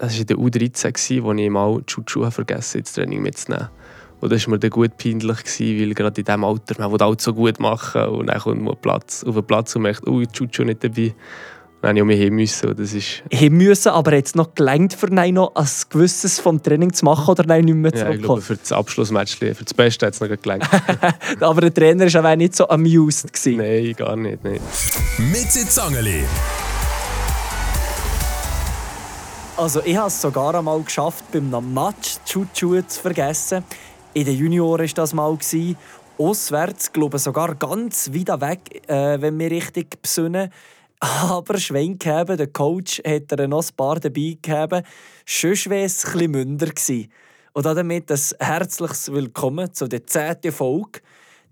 Das war in der U13, wo ich mal die Schuhe vergessen ins Training mitzunehmen. Und das war mir dann gut peinlich, weil gerade in diesem Alter, man will alles so gut machen und dann kommt man Platz, auf den Platz und merkt, oh, die Chuchu nicht dabei. Dann musste ich auch müssen. Das ist Hin müssen, aber jetzt noch gelangt für ihn noch ein gewisses vom Training zu machen oder nein, nicht mehr ja, ich glaube, für das Abschlussmatch, für das Beste hat es noch gelangt. aber der Trainer war auch nicht so amused. Gewesen. Nein, gar nicht. Nein. Mit Zangeli. Also ich habe es sogar einmal geschafft, beim Match Schuhe zu vergessen. In den Junioren war das mal. Auswärts, glaube ich, sogar ganz weit weg, äh, wenn wir richtig besinnen. Aber Schwenk haben, der Coach hat er noch ein paar dabei gehabt. Sonst wäre es etwas münder gewesen. Und damit ein herzliches Willkommen zu der zehnten Folge.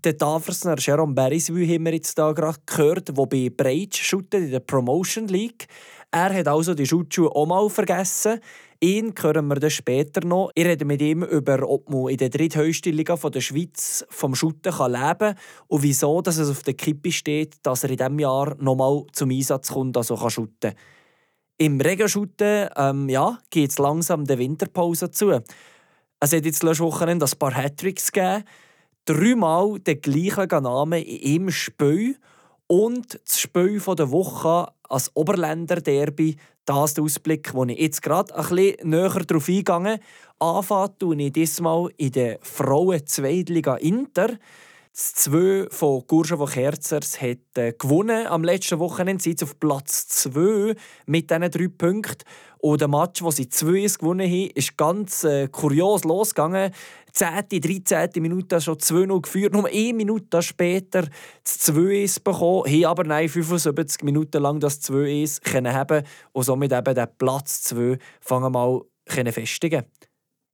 Der Tafersner Jerome Beriswil haben wir jetzt hier gerade gehört, der bei Breitsch shootet in der Promotion League. Er hat also die Schutzschuhe auch mal vergessen. Ihn hören wir dann später noch. Ich rede mit ihm über, ob man in der dritthöchsten Liga der Schweiz vom Schutten leben kann und wieso dass es auf der Kippe steht, dass er in diesem Jahr nochmal zum Einsatz kommt, also kann shooten. Im Regenschutten ähm, ja, geht es langsam der Winterpause zu. Es hat jetzt letztes Wochenende ein paar Hattricks gegeben. Dreimal den gleichen Namen in einem Spiel und das Spiel der Woche als Oberländer Derby, das ist der Ausblick, wo ich jetzt gerade ein bisschen näher darauf eingehe. Anfangen tue ich diesmal in der Frauen-Zweitliga Inter. Das 2 von Gurschen von Kerzers hat äh, gewonnen am letzten Wochenende. Sie sind auf Platz 2 mit diesen drei Punkten. Und der Match, wo sie 2-1 gewonnen haben, ist ganz äh, kurios losgegangen. 10., 13. Minute schon 2-0 geführt. Nur eine Minute später das 2-1 bekommen. Haben aber nein, 75 Minuten lang das 2-1 haben und somit eben den Platz 2 fangen mal festigen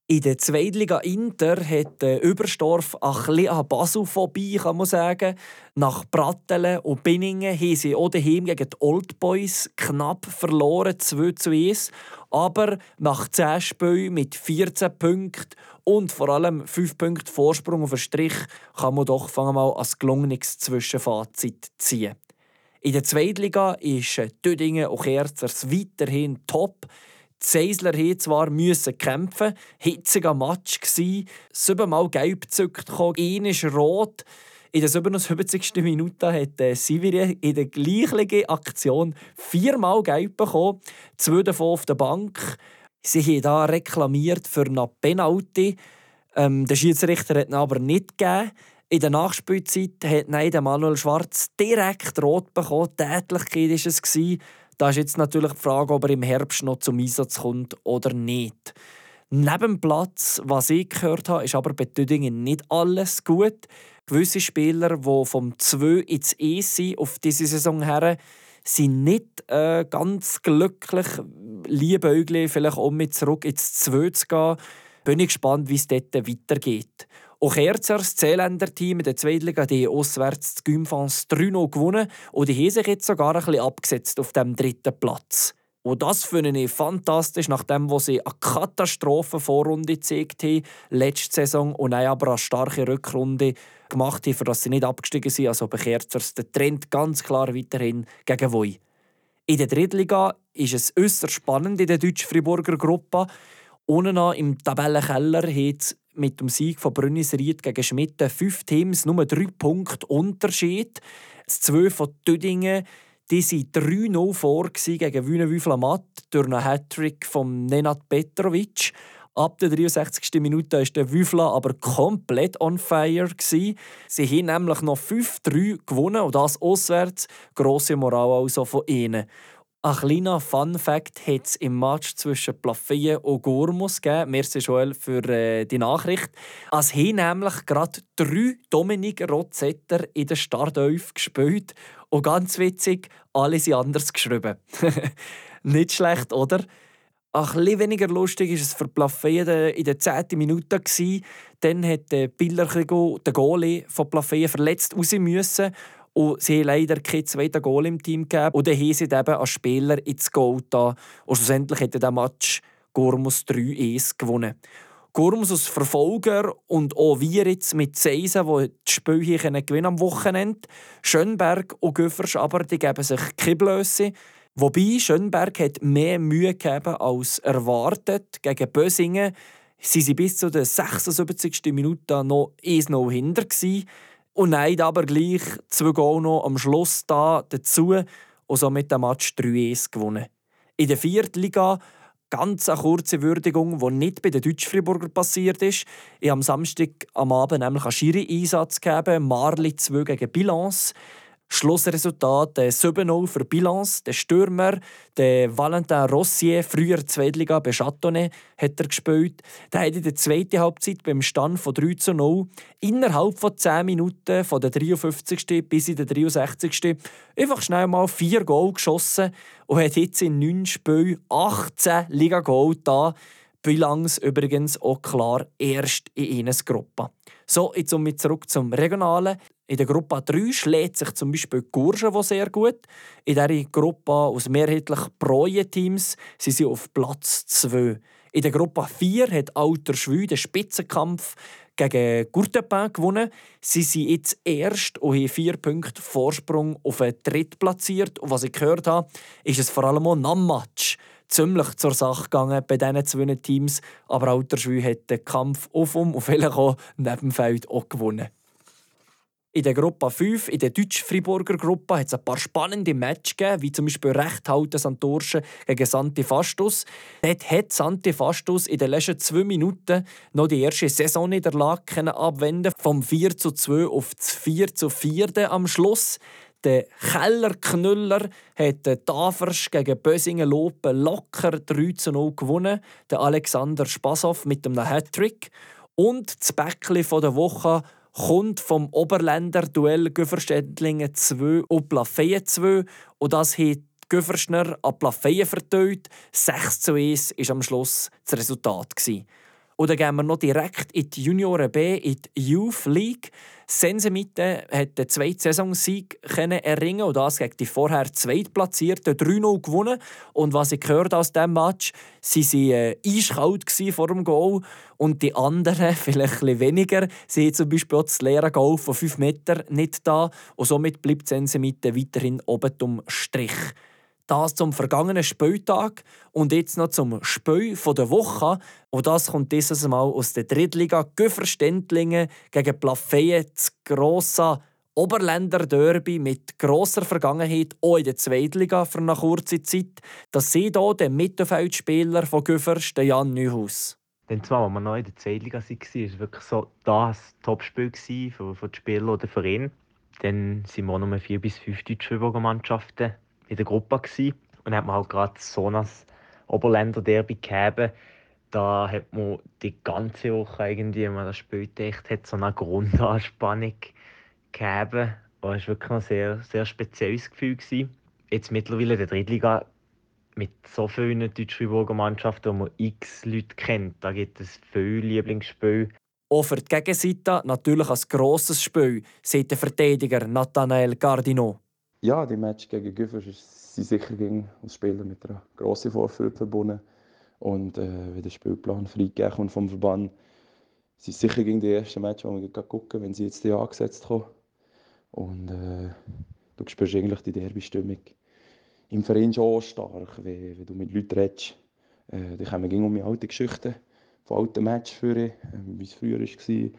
in der Zweitliga Inter hat äh, Überstorf ein bisschen an Basel vorbei, kann man sagen. Nach Brattelen und Binningen haben sie auch daheim gegen die Old Boys knapp verloren, 2 zu 1. Aber nach 10 Spielen mit 14 Punkten und vor allem 5 Punkten Vorsprung auf den Strich kann man doch fangen mal als gelungenes Zwischenfazit ziehen. In der Zweitliga ist äh, Dödingen und Kerzers weiterhin top. Seisler mussten zwar müssen kämpfen, hitziger Match gsi, siebenmal gelb gezückt, ein ist rot. In der 77. Minute hat äh, Siviri in der gleichen Aktion viermal gelb bekommen, zwei davon auf der Bank. Sie haben da reklamiert für eine Penalty. Ähm, der Schiedsrichter hat ihn aber nicht gegeben. In der Nachspielzeit hat Manuel Schwarz direkt rot bekommen. Tätlichkeit war es. Da ist jetzt natürlich die Frage, ob er im Herbst noch zum Einsatz kommt oder nicht. Neben Platz, was ich gehört habe, ist aber bei Tüdingen nicht alles gut. Gewisse Spieler, die vom 2 ins E sind, auf diese Saison her, sind nicht äh, ganz glücklich. Liebäugli vielleicht auch mit zurück ins 2 zu gehen. Bin ich gespannt, wie es dort weitergeht. Auch Kerzer, das Zeeländer-Team in der Zweitliga, die auswärts die Gymfans 3 gewonnen und die haben sich jetzt sogar ein bisschen abgesetzt auf dem dritten Platz. Und das finde ich fantastisch, nachdem wo sie eine Katastrophenvorrunde gezeigt haben, letzte Saison, und dann aber eine starke Rückrunde gemacht haben, für dass sie nicht abgestiegen sind. Also bei Kerzers der Trend ganz klar weiterhin gegen Voi. In der Drittliga ist es äußerst spannend in der deutsch-Friburger Gruppe. Unten im Tabellenkeller hat mit dem Sieg von Brünnisried gegen Schmitten fünf Teams nur drei Punkte Unterschied. Das 2 von Tüdingen die waren 3-0 vor gegen Wünnewüflamat durch einen Hattrick von Nenad Petrovic. Ab der 63. Minute war der Wüfla aber komplett on fire. Sie haben nämlich noch 5-3 gewonnen und das auswärts. Grosse Moral also von ihnen. Ein kleiner Fun-Fact hat es im Match zwischen Plafeye und Gourmus gegeben. Merci Joel für äh, die Nachricht. Es haben nämlich gerade drei Dominik Rozetter in der Startelf gespielt. Und ganz witzig, alle sind anders geschrieben. Nicht schlecht, oder? Ein bisschen weniger lustig war es für Plafeye in der 10. Minute. Dann hat der Billerchigo, der Goalie von Plafeye, verletzt raus müssen. Und sie haben leider keinen zweiten Goal im Team gegeben. Und dann haben sie eben als Spieler ins Goal da. Und schlussendlich hat der Match Gormus 3-1 gewonnen. Gormus als Verfolger und auch wir jetzt mit Seisen, die das Spiel hier gewinnen am Wochenende. Schönberg und Göffers aber die geben sich keine Blöße. Wobei Schönberg hat mehr Mühe gegeben als erwartet. Gegen Bösingen sie sie bis zu der 76. Minute noch 1-0 hinter gewesen. Und nein, aber gleich zwei Goal noch am Schluss da dazu und somit den Match 3-1 gewonnen. In der vierten Liga ganz eine kurze Würdigung, die nicht bei den Deutsch-Friburger passiert ist. Ich habe am Samstag am Abend nämlich einen Schiri-Einsatz gegeben, Marli 2 gegen Bilance. Schlussresultat 7-0 für Bilance. Der Stürmer, der Valentin Rossier, früher Zweitliga bei Châteauneuf, hat er gespielt. Der hat in der zweiten Halbzeit beim Stand von 3 0 innerhalb von 10 Minuten, von der 53. bis in der 63. einfach schnell mal vier Goal geschossen und hat jetzt in 9 Spielen 18 Liga-Goal da. Bilance übrigens auch klar erst in ihrer Gruppe. So, jetzt um mit zurück zum Regionalen. In der Gruppe 3 schlägt sich zum Beispiel Gurschen sehr gut. In dieser Gruppe aus mehrheitlich Breue-Teams sind sie auf Platz 2. In der Gruppe 4 hat Alter Schwü den Spitzenkampf gegen Courtepin gewonnen. Sie sind jetzt erst und haben vier Punkte Vorsprung auf den Dritt platziert. Und was ich gehört habe, ist es vor allem auch ein Match ziemlich zur Sache gegangen bei diesen zwei Teams. Aber Alter Schwü hat den Kampf auf um und vielleicht auch neben dem Feld auch gewonnen. In der Gruppe 5, in der deutsch-Friburger Gruppe, hat es ein paar spannende Matches gegeben, wie zum Beispiel Rechthalten Santorschen gegen Santi Fastus. Dort hat Santi Fastus in den letzten zwei Minuten noch die erste Saisonniederlage abwenden vom 4 zu 2 auf das 4 zu 4 am Schluss. Der Kellerknüller hat den Tafers gegen Bösingen Lopen locker 3 zu 0 gewonnen. Der Alexander Spassow mit einem Hattrick. Und das Bäckli der Woche kommt vom Oberländer Duell Güferstädtlingen 2 und Plafeyen 2 und das hat Güferschner an Plafeyen verteilt. 6 zu 1 war am Schluss das Resultat. Dann gehen wir noch direkt in die Junioren B, in die Youth League. Sensemite hat den zweiten Saisonsieg erringen und das gegen die vorher zweitplatzierten 3-0 gewonnen. Und was ich gehört aus diesem Match, sie waren äh, eiskalt vor dem Goal und die anderen vielleicht ein weniger. Sie zum Beispiel auch das leere Goal von 5 Metern nicht da und somit bleibt Sensemite weiterhin oben am Strich. Das zum vergangenen Spieltag und jetzt noch zum Spiel der Woche. Und das kommt dieses Mal aus der Drittliga Güferständlingen gegen Plafeyen, das grosse Oberländer Derby mit grosser Vergangenheit, auch in der Zweitliga für eine kurze Zeit. Das sieht hier der Mittelfeldspieler von Güffers, Jan Neuhaus. Dann zwar, als wir noch in der Zweitliga waren, war wirklich so das Topspiel für, für die Spieler oder Verein. Dann sind wir noch vier bis fünf deutsche Mannschaften in der Gruppe gewesen. und hat man halt gerade so ein Oberländer Derby gegeben. Da hat man die ganze Woche irgendwie, wenn man das Spiel gedacht hat, so eine Grundanspannung gegeben. Das war wirklich ein sehr, sehr spezielles Gefühl. Gewesen. Jetzt mittlerweile in der Drittliga mit so vielen Deutsch-Friburger Mannschaften, wo man x Leute kennt, da gibt es viele Lieblingsspiele. Auch für die Gegenseite natürlich ein grosses Spiel, sagt der Verteidiger Nathanael Gardino. Ja, die Match gegen Güffers sind sicher gegen als Spieler mit einer grossen Vorfreude verbunden. Und äh, wenn der Spielplan freigegeben kommt vom Verband, sind sicher gegen die ersten Match, wo wir gucken, wenn sie jetzt die angesetzt haben. Und äh, du spürst eigentlich die Derby-Stimmung im Verein schon stark, wenn, wenn du mit Leuten redest. Äh, die kommen um die alte Geschichten von alten Matches führen, äh, wie es früher war.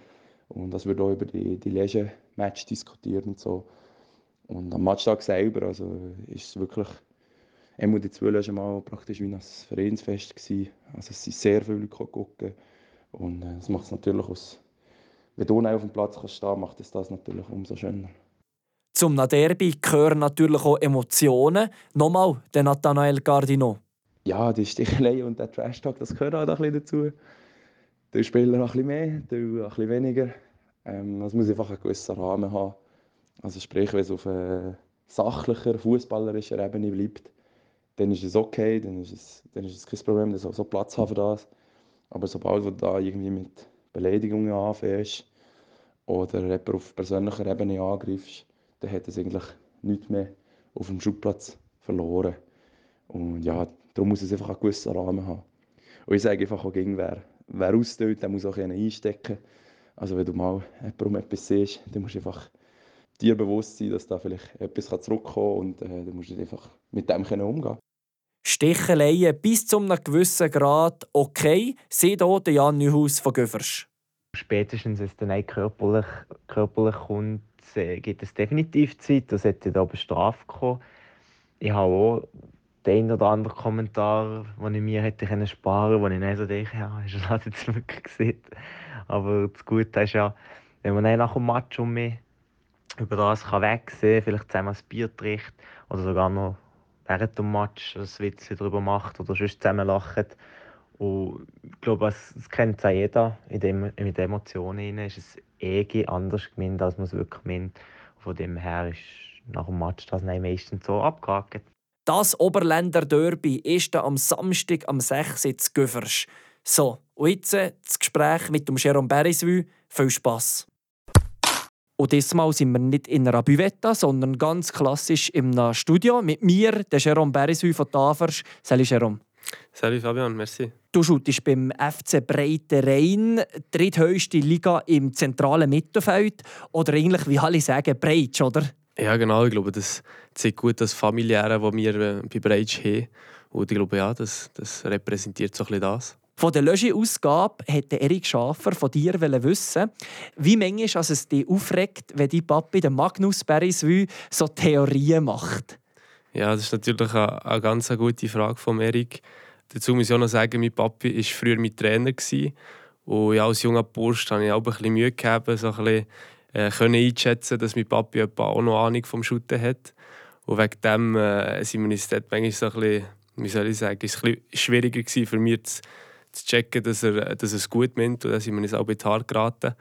Und das wird auch über die, die Legend-Match diskutiert und so. Und am Matchtag selber also, ist es wirklich einmal die zwei Mal praktisch wie ein Vereinsfest gewesen. Also es sind sehr viele Leute gucken und äh, das macht es natürlich aus. Wenn du auf dem Platz kannst stehen, macht es das natürlich umso schöner. Zum Derby gehören natürlich auch Emotionen. Nochmal, der Nathanael Gardino. Ja, die Stichelei und der Trash-Talk, das gehört auch ein bisschen dazu. Der Spieler ein bisschen mehr, der ein bisschen weniger. Ähm, es muss einfach einen gewissen Rahmen haben. Also sprich, wenn es auf einer sachlicher, fußballerischer Ebene bleibt, dann ist es okay, dann ist es, dann ist es kein Problem, dass so Platz haben für das. Aber sobald du da irgendwie mit Beleidigungen anfängst oder jemanden auf persönlicher Ebene angreifst, dann hat es eigentlich nichts mehr auf dem Schubplatz verloren. Und ja, darum muss es einfach einen gewissen Rahmen haben. Und ich sage einfach auch gegen wer, wer austeilt, der muss auch einstecken. Also wenn du mal jemanden um etwas siehst, dann musst du einfach dir bewusst sein, dass da vielleicht etwas zurückkommen kann und äh, du musst einfach mit dem können umgehen Sticheleien bis zu einem gewissen Grad okay, sieht hier der Jan Neuhaus von Göffers. Spätestens, wenn es dann auch körperlich, körperlich kommt, äh, gibt es definitiv Zeit. Das hätte da Strafe kommen. Ich habe auch den oder anderen Kommentar, den ich mir hätte können sparen können, wo ich dann so denke, ja, hast du das jetzt wirklich gesehen? Aber das Gute ist ja, wenn man dann nach dem Match um mich über das kann wegsehen, vielleicht zusammen ein Bier trinkt oder sogar noch während dem Match ein Witz darüber macht oder sonst zusammen lacht. Und ich glaube, es, es kennt auch jeder in dem, mit den Emotionen. Ist es eh anders gemeint, als man es wirklich meint. Von dem her ist nach dem Match das meistens so abgehakt. Das Oberländer Derby ist am Samstag am 6. in Göffers. So, und jetzt das Gespräch mit dem Jérôme Berisvue. Viel Spass! Und diesmal sind wir nicht in einer Buvetta, sondern ganz klassisch in einem Studio mit mir, der Jérôme Berisvue von Tafers. Salut Jérôme. Salut Fabian, merci. Du schautest beim FC Breite Rhein, dritthöchste Liga im zentralen Mittelfeld. Oder eigentlich, wie alle sagen, Breitsch, oder? Ja, genau. Ich glaube, das zeigt gut das Familiäre, das wir äh, bei Breitsch haben. Und ich glaube, ja, das, das repräsentiert so ein bisschen das. Von der Logi-Ausgabe wollte Erik Schafer von dir wissen, wie manchmal es dich aufregt, wenn dein Papi, der Magnus Beriswü, so Theorien macht. Ja, das ist natürlich eine, eine ganz gute Frage von Erik. Dazu muss ich auch noch sagen, mein Papi war früher mein Trainer. Und als junger Bursch hatte ich auch ein bisschen Mühe gehabt, so ein bisschen äh, können dass mein Papi auch noch Ahnung vom Shooten hat. Und wegen dem äh, sind wir uns dort manchmal so ein bisschen, wie soll ich sagen, ist ein bisschen schwieriger gewesen für mich zu zu checken, dass er, dass er es gut meint. Und dann sind wir uns auch in die geraten.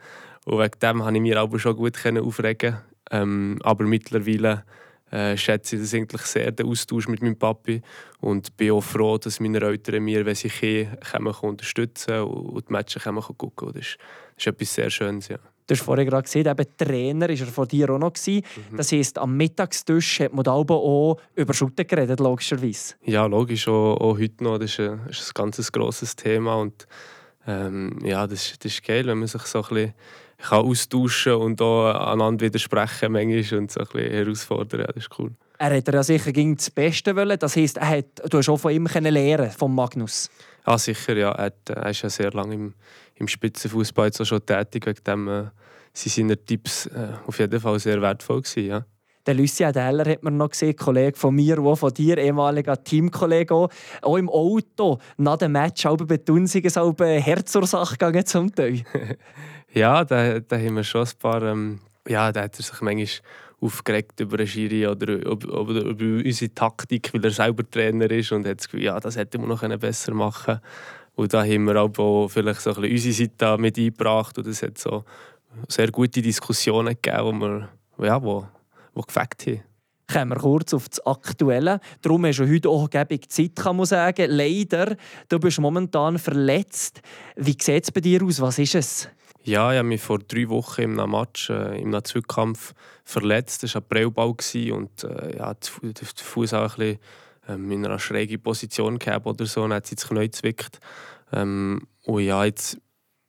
Und wegen dem konnte ich mich aber schon gut aufregen. Ähm, aber mittlerweile äh, schätze ich das eigentlich sehr, den Austausch mit meinem Papi. Und bin auch froh, dass meine Eltern mir, wenn sie können, unterstützen und die Matches können gucken. Das ist, das ist etwas sehr Schönes. Ja. Du hast vorhin gerade gesehen, eben Trainer war er von dir auch noch. Mhm. Das heisst, am Mittagstisch hat man auch über Schutten geredet, logischerweise. Ja, logisch, auch, auch heute noch. Das ist ein, das ist ein ganz grosses Thema. Und ähm, ja, das, das ist geil, wenn man sich so ein bisschen kann austauschen und auch einander widersprechen manchmal und so ein bisschen herausfordern. Ja, das ist cool. Er hat ja sicher gegen das Beste wollen. Das heisst, er hat, du hast auch von ihm lernen, von Magnus. Ja, sicher. Ja. Er, hat, er ist ja sehr lange im, im Spitzenfußball schon tätig. Wegen dem äh, sind seine Tipps äh, auf jeden Fall sehr wertvoll gewesen, ja. Der Lucien Deller hat man noch gesehen, Kollege von mir, auch von dir, ehemaliger Teamkollege. Auch, auch im Auto, nach dem Match, auch bei Tunsigen, so eine Herzursache gegangen zum Teil. ja, da, da haben wir schon ein paar... Ähm, ja, da hat er sich manchmal aufgeregt über eine Schiri oder über, über, unsere Taktik, weil er selber Trainer ist und hat das Gefühl, ja, das hätte man noch besser machen können. Und da haben wir auch vielleicht so ein bisschen unsere Seite mit eingebracht und es hat so sehr gute Diskussionen gegeben, wo wir, ja, wo, wo gefällt haben. Kommen wir kurz auf das Aktuelle. Darum hast du heute auch gebig Zeit, kann man sagen. Leider, du bist momentan verletzt. Wie sieht es bei dir aus? Was ist es? Ja, ich habe mich vor drei Wochen im Match, äh, im Zweikampf verletzt. Das war ein Prellball und äh, ja, der Fuß auch ein bisschen ähm, in einer schrägen Position gehabt oder so. Dann hat sie das Knie. Ähm, und ja, jetzt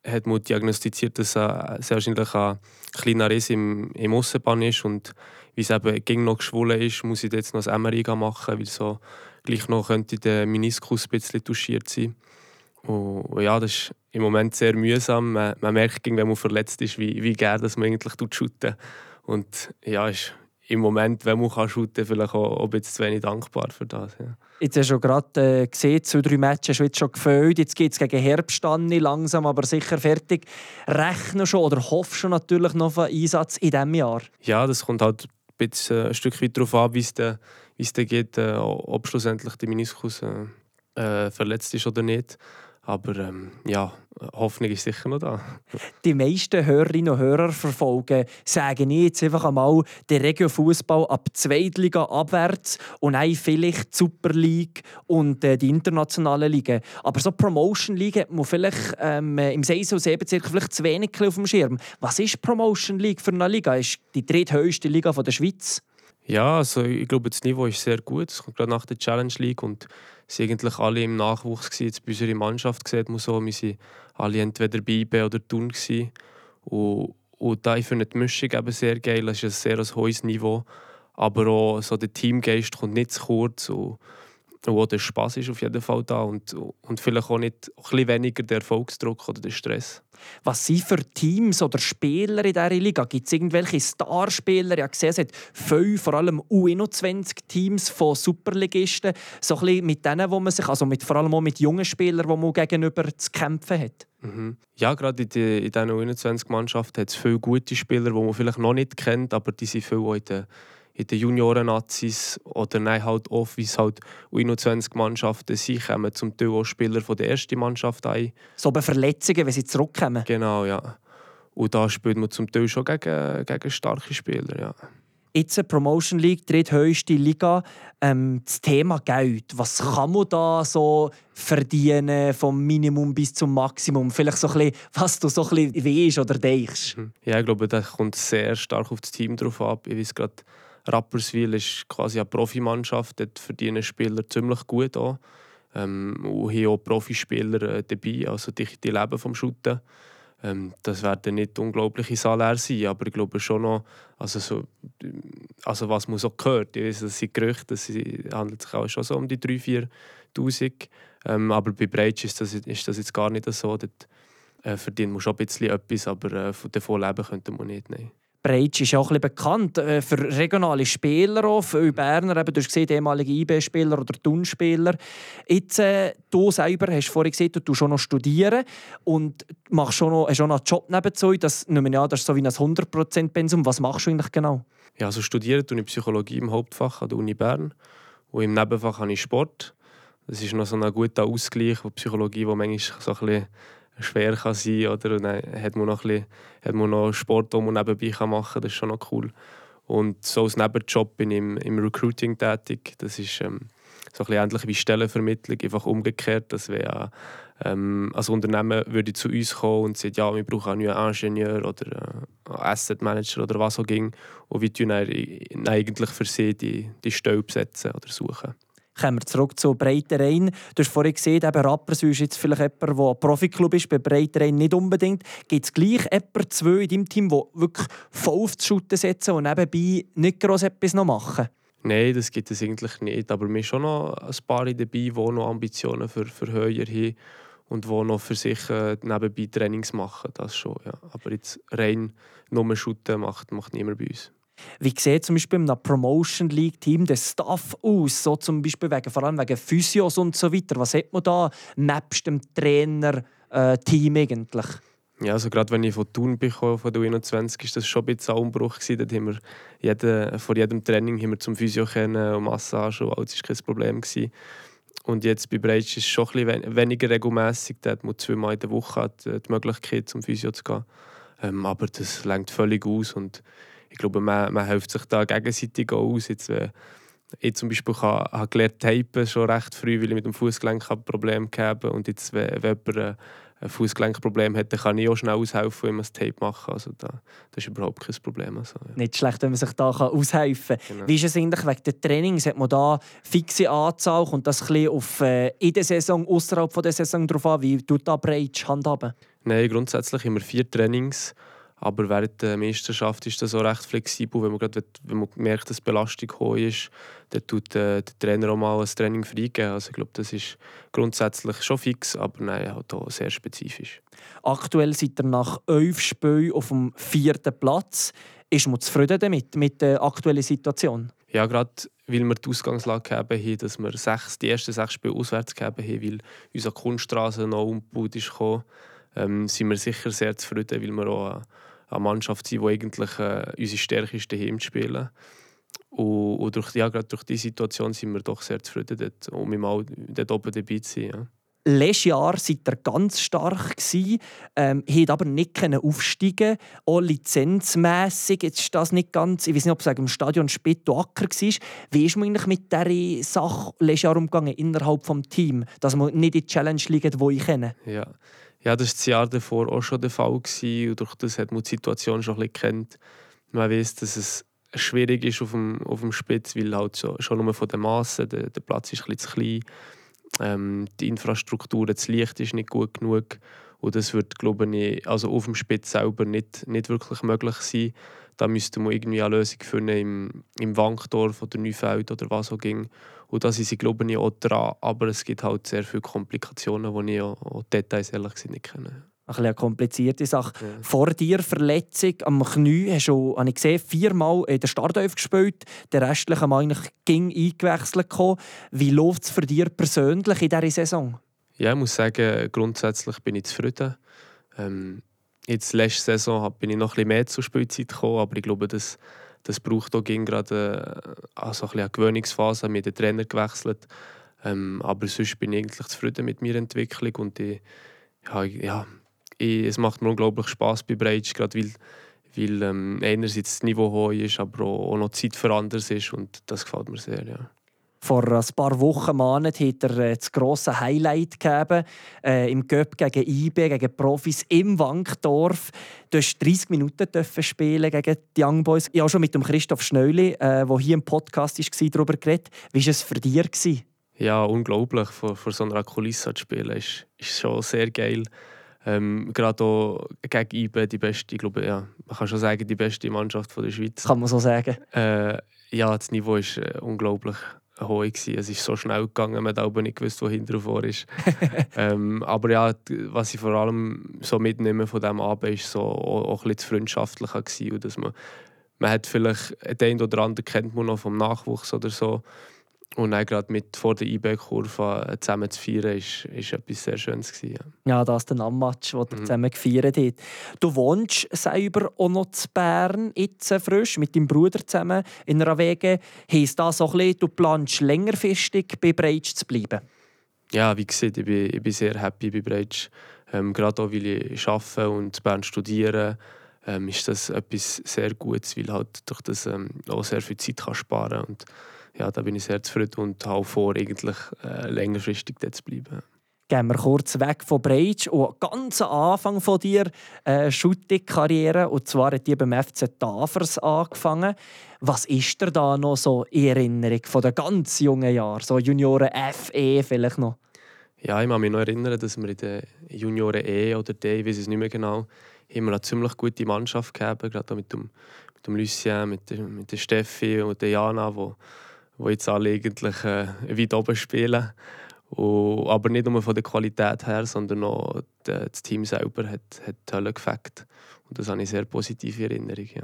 hat man diagnostiziert, dass er sehr wahrscheinlich ein kleiner Riss im, im Aussenbahn ist und wie es eben gegen noch geschwollen ist, muss ich jetzt noch ein MRI machen, weil so gleich noch könnte der Meniskus ein bisschen touchiert sein. Und ja, das ist im Moment sehr mühsam. Man, man merkt, wenn man verletzt ist, wie, wie gerne man eigentlich shooten Und ja, ist im Moment, wenn man kann shooten kann, vielleicht auch, ein bisschen zu wenig dankbar für das. Ja. Jetzt hast du gerade äh, gesehen, zwei, drei Matches hast du jetzt schon gefällt. Jetzt geht es gegen Herbst an, langsam, aber sicher fertig. Rechnen schon oder hoffst du natürlich noch auf einen Einsatz in diesem Jahr? Ja, das kommt halt ein, bisschen, äh, ein Stück weit darauf an, wie es dann geht, äh, ob schlussendlich der Meniskus äh, äh, verletzt ist oder nicht. Aber ähm, ja, Hoffnung ist sicher noch da. Die meisten Hörerinnen und Hörer verfolgen, sagen jetzt einfach einmal, den Regio-Fußball ab Zweitliga abwärts und auch vielleicht die Super League und äh, die internationalen Ligen. Aber so Promotion League hat man vielleicht ähm, im Saison 7 vielleicht zu wenig auf dem Schirm. Was ist Promotion League für eine Liga? Ist die dritthöchste Liga der Schweiz? Ja, also ich glaube, das Niveau ist sehr gut. Es kommt gerade nach der Challenge League und sind eigentlich alle im Nachwuchs gewesen. Jetzt bei unserer Mannschaft sieht man so, wir waren alle entweder bei oder Thun gewesen. Und, und da ich finde die Mischung eben sehr geil. Es ist ein sehr hohes Niveau, aber auch so der Teamgeist kommt nicht zu kurz und, und auch der Spaß ist auf jeden Fall da und, und vielleicht auch nicht ein bisschen weniger der Erfolgsdruck oder der Stress. Was sind für Teams oder Spieler in dieser Liga? Gibt es irgendwelche Starspieler? Ich habe gesehen, es hat viele, vor allem U21-Teams von Superligisten, so ein bisschen mit denen, wo man sich, also mit, vor allem auch mit jungen Spielern, die man gegenüber zu kämpfen hat. Mhm. Ja, gerade in, die, in diesen U21-Mannschaften hat es viele gute Spieler, die man vielleicht noch nicht kennt, aber die sind viel auch in den in den Junioren-Nazis oder nein, halt oft, wie es halt U21-Mannschaften sind, kommen zum Teil auch Spieler von der ersten Mannschaft ein. So bei Verletzungen, wenn sie zurückkommen? Genau, ja. Und da spielt man zum Teil schon gegen, gegen starke Spieler, ja. Jetzt eine Promotion League, dritthöchste Liga. Ähm, das Thema Geld. Was kann man da so verdienen, vom Minimum bis zum Maximum? Vielleicht so ein bisschen, was du so ein bisschen weißt oder denkst. Mhm. Ja, ich glaube, das kommt sehr stark auf das Team drauf ab. Ich weiß gerade, Rapperswil ist quasi eine Profimannschaft, dort verdienen Spieler ziemlich gut an. Ähm, und hier auch Profispieler äh, dabei, also die, die leben vom Shooten. Ähm, das werden nicht unglaubliche Saläre sein, aber ich glaube schon noch, also, so, also was man so gehört, ich weiß, das sind Gerüchte, es handelt sich auch schon so um die 3'000, 4'000, ähm, aber bei Breitsch ist das, ist das jetzt gar nicht so, dort äh, verdient man schon ein bisschen etwas, aber äh, davon leben könnte man nicht, nein. Breitsch ist auch ein bekannt äh, für regionale Spieler. Auch, für Berner, eben, du hast gesehen, ehemalige IB-Spieler oder Tun-Spieler. Jetzt, äh, du selber hast vorhin gesehen, du schon noch studieren und machst schon noch, hast auch noch einen Job nebenzu. Das, nehme ich an, das ist so wie ein 100%-Pensum. Was machst du eigentlich genau? Ja, also studiere ich Psychologie im Hauptfach an der Uni Bern und im Nebenfach habe ich Sport. Das ist noch so ein guter Ausgleich, wo Psychologie, wo manchmal so ein bisschen schwer kann sein kann. Oder? Und dann hat man noch, ein bisschen, hat man noch Sport, den man nebenbei machen kann. Das ist schon noch cool. Und so als Nebenjob bin ich im, im Recruiting tätig. Das ist ähm, so ein ähnlich wie Stellenvermittlung, einfach umgekehrt. Dass wir, ähm, als Unternehmen würde zu uns kommen und sagen, ja, wir brauchen einen neuen Ingenieur oder äh, Asset Manager oder was auch ging. Und wir tun eigentlich für sie die, die Stelle besetzen oder suchen. Kommen wir zurück zu Breiterein. Du hast vorhin gesehen, eben Rapperswil jetzt vielleicht jemand, der ein Profiklub ist, bei Breiterein nicht unbedingt. Gibt es gleich jemanden, zwei in deinem Team, die wirklich voll auf die Schute setzen und nebenbei nicht gross etwas noch machen? Nein, das gibt es eigentlich nicht. Aber wir haben schon noch ein paar dabei, die noch Ambitionen für, für höher haben und die noch für sich äh, nebenbei Trainings machen. Das schon, ja. Aber jetzt rein nur Shooten macht, macht niemand bei uns. Wie sieht zum Beispiel in Promotion League Team der Staff aus? So zum Beispiel wegen, vor allem wegen Physios und so weiter. Was hat man da nebst dem Trainer-Team äh, eigentlich? Ja, also gerade wenn ich von Thun bekomme, von der U21, ist das schon ein bisschen ein Umbruch gewesen. Dort haben wir jeden, vor jedem Training haben wir zum Physio kennen und Massage und alles war kein Problem gewesen. Und jetzt bei Breitsch ist es schon ein bisschen weniger regelmäßig. Hat man zweimal in der Woche die Möglichkeit, zum Physio zu gehen. Ähm, aber das lenkt völlig aus und ich glaube, man, man hilft sich da gegenseitig aus. Jetzt, äh, ich zum Beispiel habe, habe gelernt tapen schon recht früh, weil ich mit dem Fußgelenk ein Problem habe. Und jetzt, wenn, wenn jemand äh, ein Fußgelenkproblem hat, dann kann ich auch schnell aushelfen, wenn man das Tape machen Also da, das ist überhaupt kein Problem. Also, ja. Nicht schlecht, wenn man sich da aushelfen kann. Genau. Wie ist es eigentlich wegen der Trainings? Hat man da fixe Anzahl? und das ein auf äh, in der Saison, außerhalb der Saison drauf an? Wie tut da Breitsch handhaben? Nein, grundsätzlich immer vier Trainings. Aber während der Meisterschaft ist das auch recht flexibel. Wenn man, grad, wenn man merkt, dass die Belastung hoch ist, dann tut äh, der Trainer auch mal ein Training freigeben. Also ich glaube, das ist grundsätzlich schon fix, aber nein, halt auch sehr spezifisch. Aktuell seid ihr nach elf Spielen auf dem vierten Platz. Ist man zufrieden damit, mit der aktuellen Situation? Ja, gerade weil wir die Ausgangslage haben, dass wir sechs, die ersten sechs Spiele auswärts haben, weil unsere Kunststraße noch umgebaut ist, ähm, sind wir sicher sehr zufrieden, weil wir auch eine Mannschaft sind, die eigentlich äh, unsere Stärke ist, daheim zu spielen. Und, und durch, ja, gerade durch diese Situation sind wir doch sehr zufrieden, dort, um mal dort oben dabei zu sein. Ja. Letztes Jahr seid ihr ganz stark ähm, habt aber nicht aufsteigen auch lizenzmässig. Jetzt ist das nicht ganz, ich weiß nicht, ob es im Stadion Spitto Acker war. Wie ist man eigentlich mit dieser Sache letztes Jahr umgegangen, innerhalb des Teams, dass man nicht in die Challenge liegt, die ich kenne? Ja, ja, das war das Jahr davor auch schon der Fall. Gewesen, und durch das hat man die Situation schon ein bisschen kennt. Man weiß, dass es schwierig ist auf dem, auf dem Spitz, weil halt schon, schon nur von den Massen, der, der Platz ist ein zu klein, ähm, die Infrastruktur, das Licht ist nicht gut genug Und das wird, glaube ich, also auf dem Spitz selber nicht, nicht wirklich möglich sein. Da müsste man irgendwie eine Lösung finden im, im Wankdorf oder Neufeld oder was auch ging. Und da sind sie, glaube ich, auch dran. Aber es gibt halt sehr viele Komplikationen, die ich auch, auch Details ehrlich gesagt nicht kenne ein eine komplizierte Sache. Ja. Vor dir Verletzung am Knie hast du, habe ich gesehen, viermal in der Startelf gespielt. Der restliche Mal eigentlich ging eingewechselt. Wie läuft es für dich persönlich in dieser Saison? Ja, ich muss sagen, grundsätzlich bin ich zufrieden. Ähm, jetzt letzte Saison bin ich noch ein bisschen mehr zur Spielzeit gekommen, aber ich glaube, das, das braucht auch gerade äh, also ein eine Gewöhnungsphase, mit dem Trainer gewechselt. Ähm, aber sonst bin ich eigentlich zufrieden mit meiner Entwicklung und ich, ja, ja ich, es macht mir unglaublich Spaß bei Breitsch, gerade weil, weil ähm, einerseits das Niveau hoch ist, aber auch, auch noch Zeit für anderes ist und das gefällt mir sehr. Ja. Vor ein paar Wochen Monat hat er äh, das grosse Highlight gegeben äh, im Göpp gegen IB, gegen Profis im Wankdorf. Du hast 30 Minuten spielen gegen die Young Boys. Ich habe schon mit dem Christoph Schneuli, äh, der hier im Podcast war, darüber geredet. Wie war es für dich? Ja, unglaublich. Vor, vor so einer Kulisse zu spielen ist, ist schon sehr geil. Ähm, gerade auch gegen IBE die beste, ich glaube, ja, man kann schon sagen, die beste Mannschaft von der Schweiz. Kann man so sagen. Äh, ja, das Niveau war äh, unglaublich hoch. Es ist so schnell gegangen, man hat aber nicht gewusst, wo hinter vor ist. ähm, aber ja, was ich vor allem so mitnehme von diesem Abend, ist so auch, auch ein bisschen freundschaftlicher gewesen, und dass man, man hat vielleicht den oder anderen kennt man noch vom Nachwuchs oder so und dann gerade mit vor der IB-Kurve äh, zusammen zu feiern, ist, ist etwas sehr Schönes. Gewesen, ja. ja, das ist der Nammatch, den mhm. zusammen gefeiert habt. Du wohnst selber auch noch zu Bern, jetzt frisch, mit deinem Bruder zusammen in einer Wege. Heißt das so ein bisschen, du planst längerfristig bei Breitsch zu bleiben? Ja, wie gesagt, ich bin, ich bin sehr happy bei Breitsch. Ähm, gerade auch, weil ich arbeite und Bern studiere, ähm, ist das etwas sehr Gutes, weil halt durch das ähm, auch sehr viel Zeit kann sparen kann ja, da bin ich sehr zufrieden und habe vor, eigentlich äh, längerfristig dort zu bleiben. Gehen wir kurz weg von Breitsch und ganz am Anfang von dir äh, Shooting-Karriere und zwar hat die beim FC Tafers angefangen. Was ist dir da noch so in Erinnerung von den ganz jungen Jahren, so Junioren FE vielleicht noch? Ja, ich kann mich noch erinnern, dass wir in den Junioren E oder D, ich weiß es nicht mehr genau, immer eine ziemlich gute Mannschaft gehabt, gerade mit dem, mit dem Lucien, mit der, mit der Steffi und der Jana, wo die jetzt alle eigentlich äh, weit oben spielen. Und, aber nicht nur von der Qualität her, sondern auch das Team selber hat, hat die gefackt. Und das habe ich sehr positive Erinnerung. Ja.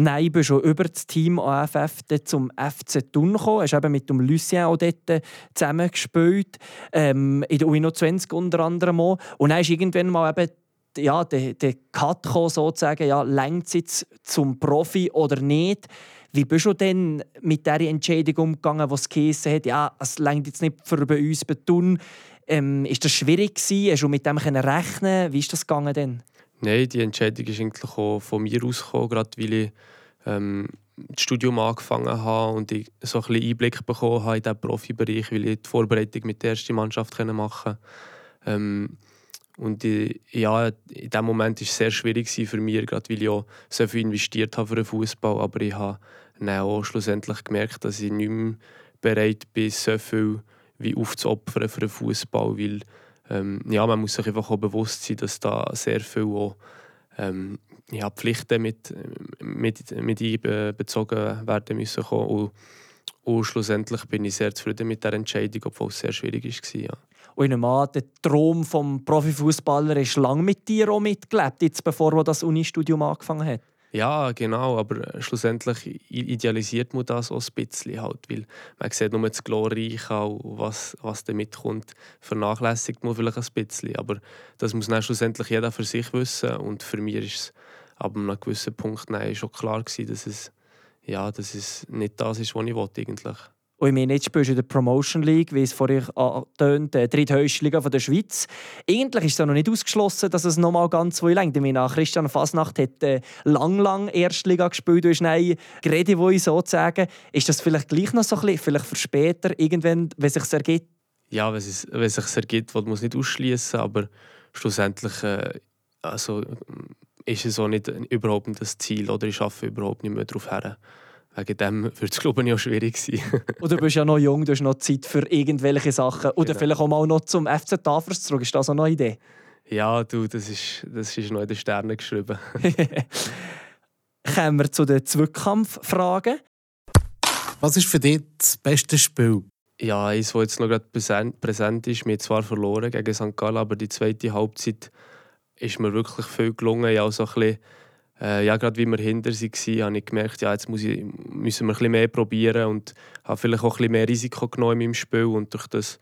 Nein, ich bin schon über das Team AFF zum FC Thun gekommen. Hast eben mit dem Lucien auch dort zusammen gespielt. Ähm, in der U21 unter anderem auch. Und dann ist irgendwann mal eben ja, der, der Cut gekommen, sozusagen, ja, längt es jetzt zum Profi oder nicht. Wie bist du denn mit dieser Entscheidung umgegangen, was geheißen hat, ja, es längt jetzt nicht für bei uns Beton? Ähm, ist das schwierig gewesen? Hast du mit dem rechnen Wie ist das gegangen denn? Nein, die Entscheidung ist eigentlich auch von mir ausgekommen, gerade weil ich ähm, das Studium angefangen habe und ich so ein bisschen Einblick bekommen habe in diesen Profibereich, weil ich die Vorbereitung mit der ersten Mannschaft machen konnte. Ähm, und ich, ja, in diesem Moment war es sehr schwierig für mich, gerade weil ich auch so viel investiert habe für den Fußball. Aber ich habe dann auch schlussendlich gemerkt, dass ich nicht mehr bereit bin, so viel wie aufzuopfern für den Fußball. Weil ähm, ja, man muss sich einfach auch bewusst sein, dass da sehr viel auch, ähm, ja, Pflichten mit, mit, mit einbezogen werden müssen. Und, und schlussendlich bin ich sehr zufrieden mit der Entscheidung, obwohl es sehr schwierig war. Ja. Und ich nehme an, der Traum des Profifußballer ist lange mit dir auch mitgelebt, jetzt bevor er das Unistudium angefangen hat. Ja, genau, aber äh, schlussendlich idealisiert man das auch ein bisschen, halt, weil man sieht nur das Glorreiche, was, was damit kommt, vernachlässigt man vielleicht ein bisschen, aber das muss dann schlussendlich jeder für sich wissen und für mich ist es ab einem gewissen Punkt schon klar gewesen, dass es, ja, dass es nicht das ist, was ich eigentlich. Und ich meine, jetzt spielst du in der Promotion League, wie es vorhin angetönt, der dritthöchste Liga der Schweiz. Eigentlich ist es noch nicht ausgeschlossen, dass es noch mal ganz so lang Ich meine, Christian Fasnacht hat äh, lang, lang Erstliga gespielt. Du hast nein, geredet, wo ich sozusagen. Ist das vielleicht gleich noch so ein bisschen, vielleicht für später, irgendwann, wenn es ergibt? Ja, wenn es, wenn es sich ergibt, muss man es nicht ausschließen, aber schlussendlich äh, also, ist es auch nicht überhaupt nicht das Ziel oder ich arbeite überhaupt nicht mehr darauf her. Wegen dem wird es, glaube ich, auch schwierig sein. Oder du bist ja noch jung, du hast noch Zeit für irgendwelche Sachen. Oder genau. vielleicht auch mal noch zum FC Tafers zurück. Ist das auch noch eine Idee? Ja, du, das ist, das ist noch in den Sternen geschrieben. Kommen wir zu den Zweikampffragen. Was ist für dich das beste Spiel? Ja, eins, das jetzt noch gerade präsent, präsent ist, mir zwar verloren gegen St. Gallen, aber die zweite Halbzeit ist mir wirklich viel gelungen. Ja, so ein bisschen, äh, ja gerade wie wir hinter waren, habe ich gemerkt, ja, jetzt muss ich, müssen wir ein bisschen mehr probieren und habe vielleicht auch ein bisschen mehr Risiko genommen in meinem Spiel und durch das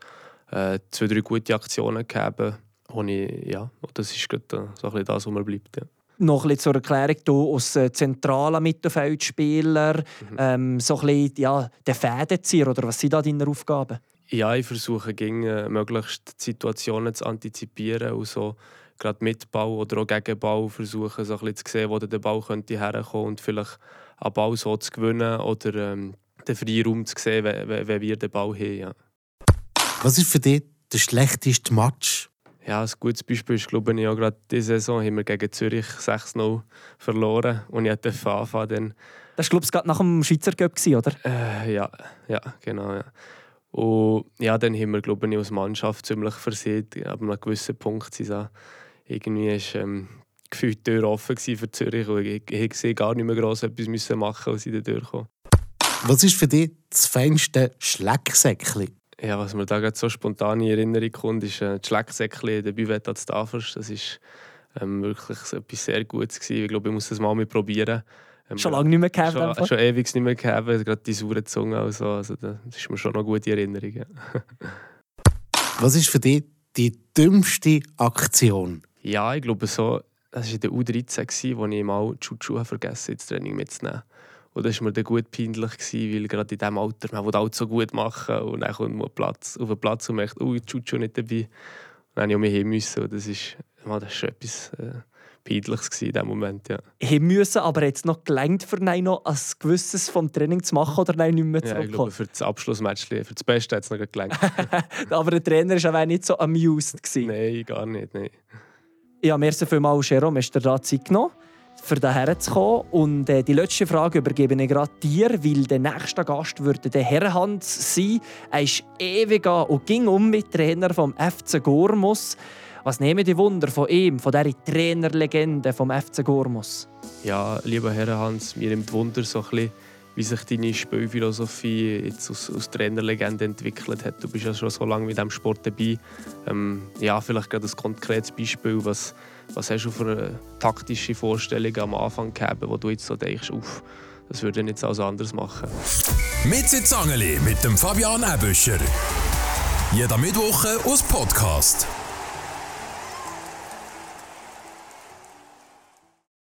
äh, zwei, drei gute Aktionen gegeben. Und ich, ja, das ist gerade so ein bisschen das, was mir bleibt. Ja. Noch ein bisschen zur Erklärung, du als äh, zentraler Mittelfeldspieler, mhm. ähm, so ein bisschen ja, der Fädenzieher, oder was sind da deine Aufgaben? Ja, ich versuche gegen äh, möglichst Situationen zu antizipieren und so gerade mit Ball oder auch gegen Ball versuchen, so ein bisschen zu sehen, wo der Ball könnte herkommen und vielleicht einen Ball so zu gewinnen oder ähm, den freien Raum zu sehen, wenn, wenn wir den Ball haben. Ja. Was ist für dich der schlechteste Match? Ja, ein gutes Beispiel ist, glaube ich, auch gerade diese Saison haben wir gegen Zürich 6-0 verloren und ich durfte anfangen. Dann das war, glaube ich, gerade nach dem Schweizer Cup, oder? Äh, ja, ja, genau. Ja. Und ja, dann haben wir, glaube ich, als Mannschaft ziemlich versehen. Ab einem gewissen Punkt sind so, irgendwie ist ähm, gefühlt die Tür offen für Zürich und ich, ich, ich gar nicht mehr gross etwas müssen machen, als ich da durchkomme. Was ist für dich das feinste Schlecksäckchen? Ja, was mir da gerade so spontan in Erinnerung kommt, ist äh, das Schlecksäckchen in der Buvette als Tafers. Das ist ähm, wirklich etwas sehr Gutes gewesen. Ich glaube, ich muss das mal mit probieren. Ähm, schon lange nicht mehr gehabt? Schon, schon ewig nicht mehr gehabt, gerade die saure Zunge. Also, also das ist mir schon eine gute Erinnerung. Ja. was ist für dich die dümmste Aktion? Ja, ich glaube so, das war in der U13, wo ich mal die Schuhe vergessen ins Training mitzunehmen. Und das war mir dann gut peinlich, gewesen, weil gerade in diesem Alter, man will alles so gut machen und dann kommt man Platz, auf den Platz und merkt, oh, die Chuchu nicht dabei. Und dann musste ich auch hin müssen. Und das ist, das ist schon etwas äh, Peinliches in diesem Moment, ja. Hin müssen, aber jetzt noch gelangt für noch ein gewisses vom Training zu machen oder nein nicht mehr zurückkommen? Ja, ich glaube, für das Abschlussmatch, für das Beste hat es noch gelangt. aber der Trainer war auch nicht so amused. Gewesen. Nein, gar nicht, nein. Ja, merci vielmals, Jerome, hast du dir Zeit genommen? für daher zu kommen. Und äh, die letzte Frage übergebe ich gerade dir, weil der nächste Gast würde der Herrenhans sein. Er ist ewig und ging um mit Trainer vom FC Gormus. Was nehmen die Wunder von ihm, von dieser Trainerlegende vom FC Gormus? Ja, lieber Herrenhans, mir nimmt Wunder so ein bisschen, wie sich deine Spielphilosophie jetzt aus, aus Trainerlegende entwickelt hat. Du bist ja schon so lange mit diesem Sport dabei. Ähm, ja, vielleicht gerade ein konkretes Beispiel, was was hast du für eine taktische Vorstellung am Anfang gehabt, wo du jetzt so denkst, uff, das würde ich jetzt alles anders machen? Mit Sitzangeli mit dem Fabian Ebüscher. Jeder Mittwoch aus Podcast.